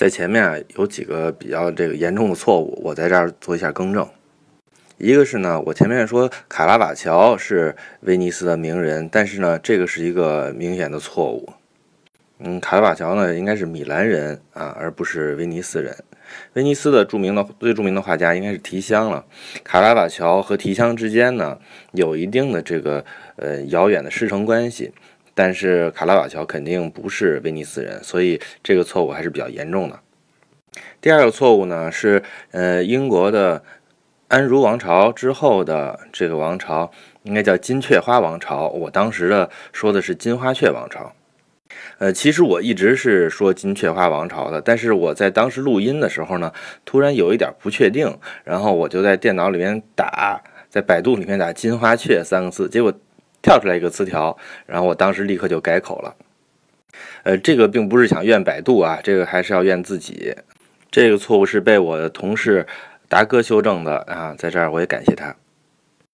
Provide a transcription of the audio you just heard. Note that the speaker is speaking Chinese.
在前面啊有几个比较这个严重的错误，我在这儿做一下更正。一个是呢，我前面说卡拉瓦乔是威尼斯的名人，但是呢，这个是一个明显的错误。嗯，卡拉瓦乔呢应该是米兰人啊，而不是威尼斯人。威尼斯的著名的最著名的画家应该是提香了。卡拉瓦乔和提香之间呢有一定的这个呃遥远的师承关系。但是卡拉瓦乔肯定不是威尼斯人，所以这个错误还是比较严重的。第二个错误呢是，呃，英国的安茹王朝之后的这个王朝应该叫金雀花王朝，我当时的说的是金花雀王朝。呃，其实我一直是说金雀花王朝的，但是我在当时录音的时候呢，突然有一点不确定，然后我就在电脑里面打，在百度里面打“金花雀”三个字，结果。跳出来一个词条，然后我当时立刻就改口了。呃，这个并不是想怨百度啊，这个还是要怨自己。这个错误是被我的同事达哥修正的啊，在这儿我也感谢他。